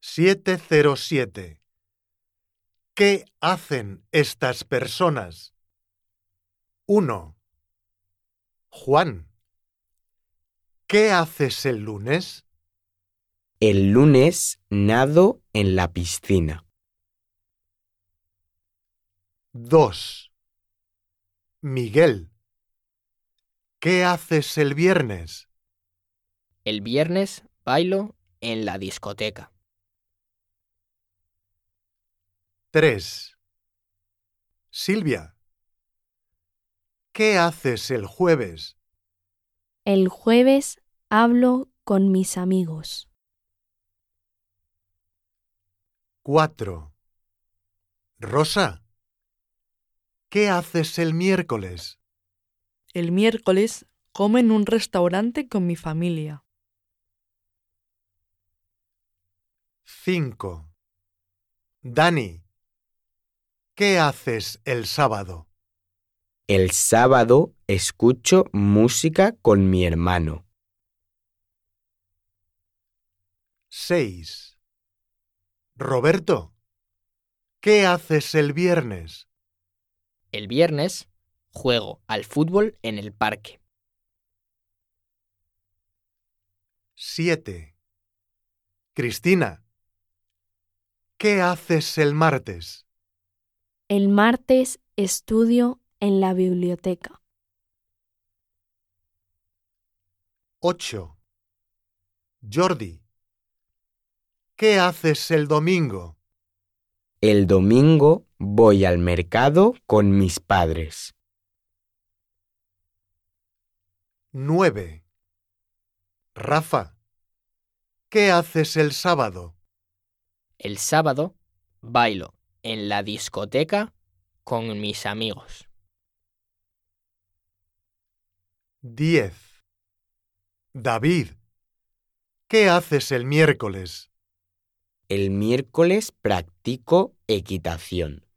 707. ¿Qué hacen estas personas? 1. Juan. ¿Qué haces el lunes? El lunes nado en la piscina. 2. Miguel. ¿Qué haces el viernes? El viernes bailo en la discoteca. 3. Silvia. ¿Qué haces el jueves? El jueves hablo con mis amigos. 4. Rosa. ¿Qué haces el miércoles? El miércoles como en un restaurante con mi familia. 5. Dani. ¿Qué haces el sábado? El sábado escucho música con mi hermano. 6. Roberto. ¿Qué haces el viernes? El viernes juego al fútbol en el parque. 7. Cristina. ¿Qué haces el martes? El martes estudio en la biblioteca. 8. Jordi. ¿Qué haces el domingo? El domingo voy al mercado con mis padres. 9. Rafa. ¿Qué haces el sábado? El sábado bailo en la discoteca con mis amigos. 10. David. ¿Qué haces el miércoles? El miércoles practico equitación.